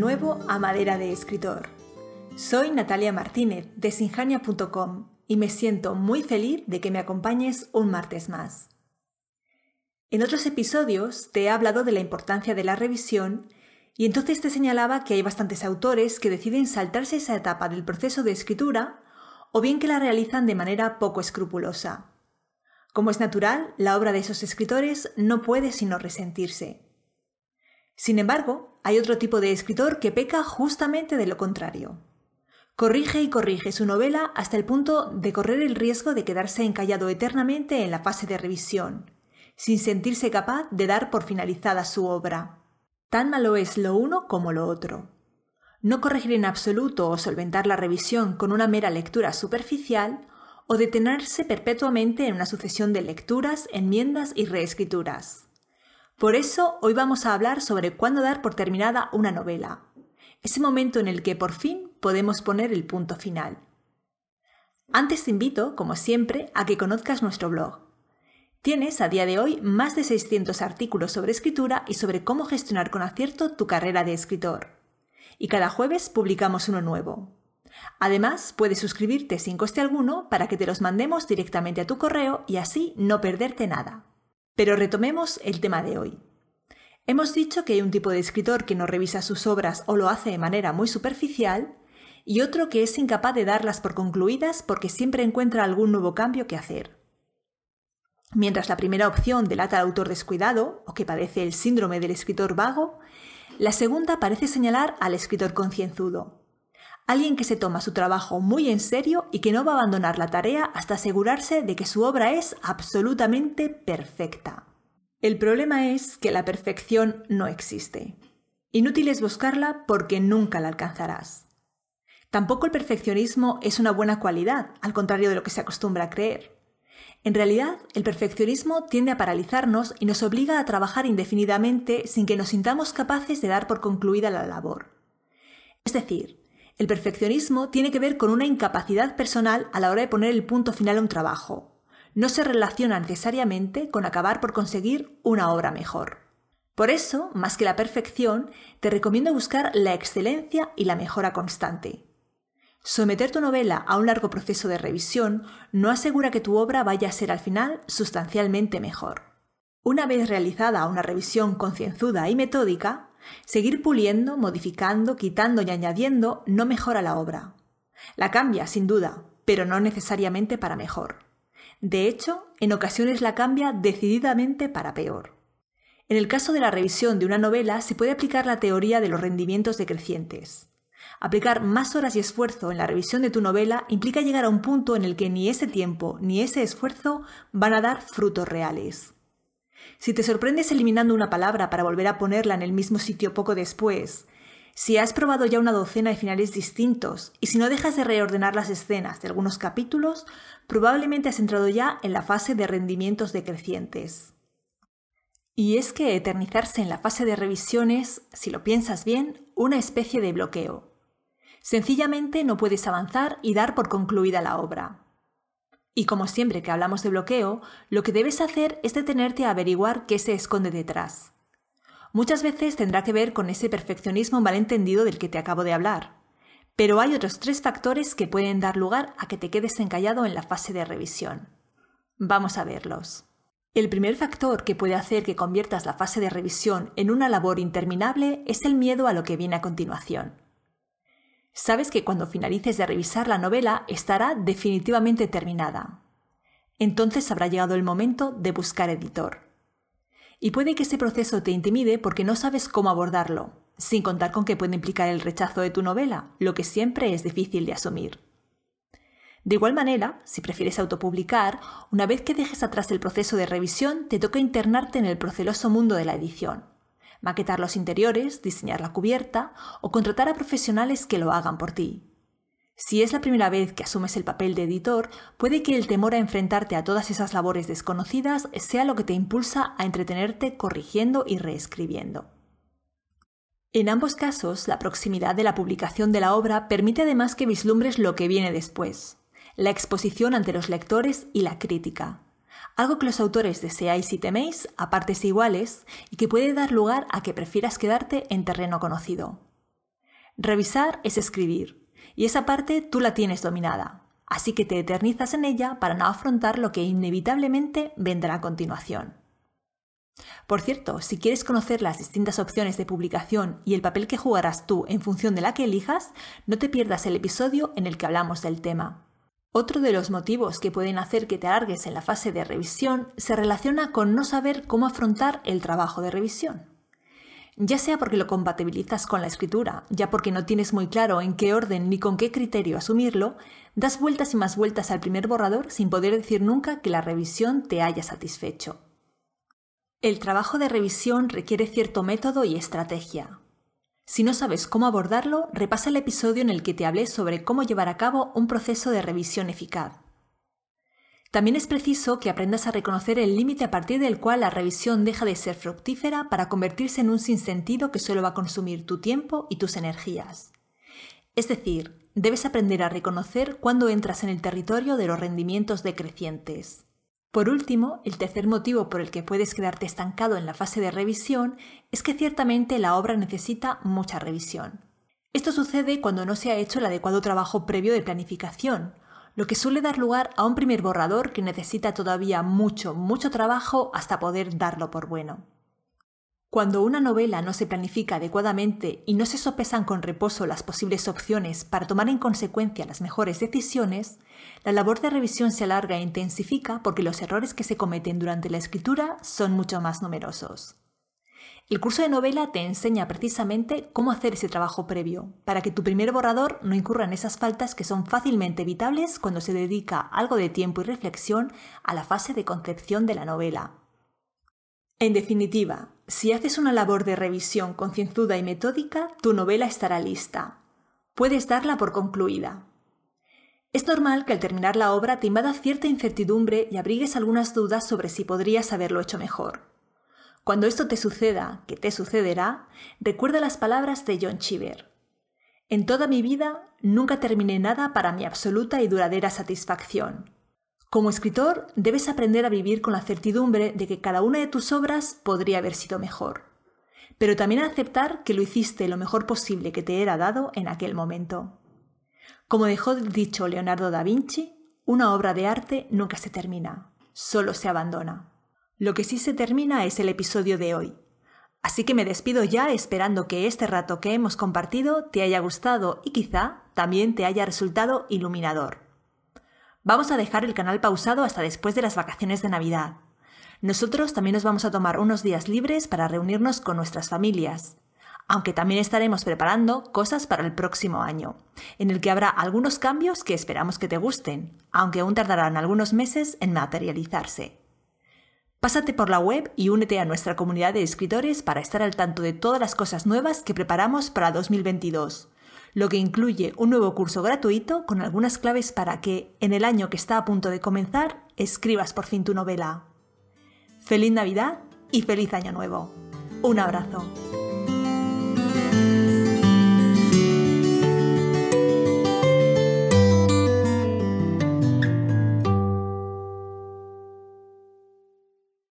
nuevo a Madera de Escritor. Soy Natalia Martínez de sinjania.com y me siento muy feliz de que me acompañes un martes más. En otros episodios te he hablado de la importancia de la revisión y entonces te señalaba que hay bastantes autores que deciden saltarse esa etapa del proceso de escritura o bien que la realizan de manera poco escrupulosa. Como es natural, la obra de esos escritores no puede sino resentirse. Sin embargo, hay otro tipo de escritor que peca justamente de lo contrario. Corrige y corrige su novela hasta el punto de correr el riesgo de quedarse encallado eternamente en la fase de revisión, sin sentirse capaz de dar por finalizada su obra. Tan malo es lo uno como lo otro. No corregir en absoluto o solventar la revisión con una mera lectura superficial o detenerse perpetuamente en una sucesión de lecturas, enmiendas y reescrituras. Por eso hoy vamos a hablar sobre cuándo dar por terminada una novela, ese momento en el que por fin podemos poner el punto final. Antes te invito, como siempre, a que conozcas nuestro blog. Tienes a día de hoy más de 600 artículos sobre escritura y sobre cómo gestionar con acierto tu carrera de escritor. Y cada jueves publicamos uno nuevo. Además, puedes suscribirte sin coste alguno para que te los mandemos directamente a tu correo y así no perderte nada. Pero retomemos el tema de hoy. Hemos dicho que hay un tipo de escritor que no revisa sus obras o lo hace de manera muy superficial y otro que es incapaz de darlas por concluidas porque siempre encuentra algún nuevo cambio que hacer. Mientras la primera opción delata al autor descuidado o que padece el síndrome del escritor vago, la segunda parece señalar al escritor concienzudo, alguien que se toma su trabajo muy en serio y que no va a abandonar la tarea hasta asegurarse de que su obra es absolutamente perfecta. El problema es que la perfección no existe. Inútil es buscarla porque nunca la alcanzarás. Tampoco el perfeccionismo es una buena cualidad, al contrario de lo que se acostumbra a creer. En realidad, el perfeccionismo tiende a paralizarnos y nos obliga a trabajar indefinidamente sin que nos sintamos capaces de dar por concluida la labor. Es decir, el perfeccionismo tiene que ver con una incapacidad personal a la hora de poner el punto final a un trabajo. No se relaciona necesariamente con acabar por conseguir una obra mejor. Por eso, más que la perfección, te recomiendo buscar la excelencia y la mejora constante. Someter tu novela a un largo proceso de revisión no asegura que tu obra vaya a ser al final sustancialmente mejor. Una vez realizada una revisión concienzuda y metódica, Seguir puliendo, modificando, quitando y añadiendo no mejora la obra. La cambia, sin duda, pero no necesariamente para mejor. De hecho, en ocasiones la cambia decididamente para peor. En el caso de la revisión de una novela se puede aplicar la teoría de los rendimientos decrecientes. Aplicar más horas y esfuerzo en la revisión de tu novela implica llegar a un punto en el que ni ese tiempo ni ese esfuerzo van a dar frutos reales. Si te sorprendes eliminando una palabra para volver a ponerla en el mismo sitio poco después, si has probado ya una docena de finales distintos y si no dejas de reordenar las escenas de algunos capítulos, probablemente has entrado ya en la fase de rendimientos decrecientes. Y es que eternizarse en la fase de revisión es, si lo piensas bien, una especie de bloqueo. Sencillamente no puedes avanzar y dar por concluida la obra. Y como siempre que hablamos de bloqueo, lo que debes hacer es detenerte a averiguar qué se esconde detrás. Muchas veces tendrá que ver con ese perfeccionismo malentendido del que te acabo de hablar. Pero hay otros tres factores que pueden dar lugar a que te quedes encallado en la fase de revisión. Vamos a verlos. El primer factor que puede hacer que conviertas la fase de revisión en una labor interminable es el miedo a lo que viene a continuación. Sabes que cuando finalices de revisar la novela estará definitivamente terminada. Entonces habrá llegado el momento de buscar editor. Y puede que ese proceso te intimide porque no sabes cómo abordarlo, sin contar con que puede implicar el rechazo de tu novela, lo que siempre es difícil de asumir. De igual manera, si prefieres autopublicar, una vez que dejes atrás el proceso de revisión, te toca internarte en el proceloso mundo de la edición maquetar los interiores, diseñar la cubierta o contratar a profesionales que lo hagan por ti. Si es la primera vez que asumes el papel de editor, puede que el temor a enfrentarte a todas esas labores desconocidas sea lo que te impulsa a entretenerte corrigiendo y reescribiendo. En ambos casos, la proximidad de la publicación de la obra permite además que vislumbres lo que viene después, la exposición ante los lectores y la crítica algo que los autores deseáis y teméis a partes iguales y que puede dar lugar a que prefieras quedarte en terreno conocido. Revisar es escribir, y esa parte tú la tienes dominada, así que te eternizas en ella para no afrontar lo que inevitablemente vendrá a continuación. Por cierto, si quieres conocer las distintas opciones de publicación y el papel que jugarás tú en función de la que elijas, no te pierdas el episodio en el que hablamos del tema. Otro de los motivos que pueden hacer que te alargues en la fase de revisión se relaciona con no saber cómo afrontar el trabajo de revisión. Ya sea porque lo compatibilizas con la escritura, ya porque no tienes muy claro en qué orden ni con qué criterio asumirlo, das vueltas y más vueltas al primer borrador sin poder decir nunca que la revisión te haya satisfecho. El trabajo de revisión requiere cierto método y estrategia, si no sabes cómo abordarlo, repasa el episodio en el que te hablé sobre cómo llevar a cabo un proceso de revisión eficaz. También es preciso que aprendas a reconocer el límite a partir del cual la revisión deja de ser fructífera para convertirse en un sinsentido que solo va a consumir tu tiempo y tus energías. Es decir, debes aprender a reconocer cuándo entras en el territorio de los rendimientos decrecientes. Por último, el tercer motivo por el que puedes quedarte estancado en la fase de revisión es que ciertamente la obra necesita mucha revisión. Esto sucede cuando no se ha hecho el adecuado trabajo previo de planificación, lo que suele dar lugar a un primer borrador que necesita todavía mucho, mucho trabajo hasta poder darlo por bueno. Cuando una novela no se planifica adecuadamente y no se sopesan con reposo las posibles opciones para tomar en consecuencia las mejores decisiones, la labor de revisión se alarga e intensifica porque los errores que se cometen durante la escritura son mucho más numerosos. El curso de novela te enseña precisamente cómo hacer ese trabajo previo, para que tu primer borrador no incurra en esas faltas que son fácilmente evitables cuando se dedica algo de tiempo y reflexión a la fase de concepción de la novela. En definitiva, si haces una labor de revisión concienzuda y metódica, tu novela estará lista. Puedes darla por concluida. Es normal que al terminar la obra te invada cierta incertidumbre y abrigues algunas dudas sobre si podrías haberlo hecho mejor. Cuando esto te suceda, que te sucederá, recuerda las palabras de John Cheever. En toda mi vida nunca terminé nada para mi absoluta y duradera satisfacción. Como escritor, debes aprender a vivir con la certidumbre de que cada una de tus obras podría haber sido mejor, pero también a aceptar que lo hiciste lo mejor posible que te era dado en aquel momento. Como dejó dicho Leonardo da Vinci, una obra de arte nunca se termina, solo se abandona. Lo que sí se termina es el episodio de hoy. Así que me despido ya esperando que este rato que hemos compartido te haya gustado y quizá también te haya resultado iluminador. Vamos a dejar el canal pausado hasta después de las vacaciones de Navidad. Nosotros también nos vamos a tomar unos días libres para reunirnos con nuestras familias, aunque también estaremos preparando cosas para el próximo año, en el que habrá algunos cambios que esperamos que te gusten, aunque aún tardarán algunos meses en materializarse. Pásate por la web y únete a nuestra comunidad de escritores para estar al tanto de todas las cosas nuevas que preparamos para 2022 lo que incluye un nuevo curso gratuito con algunas claves para que, en el año que está a punto de comenzar, escribas por fin tu novela. Feliz Navidad y feliz Año Nuevo. Un abrazo.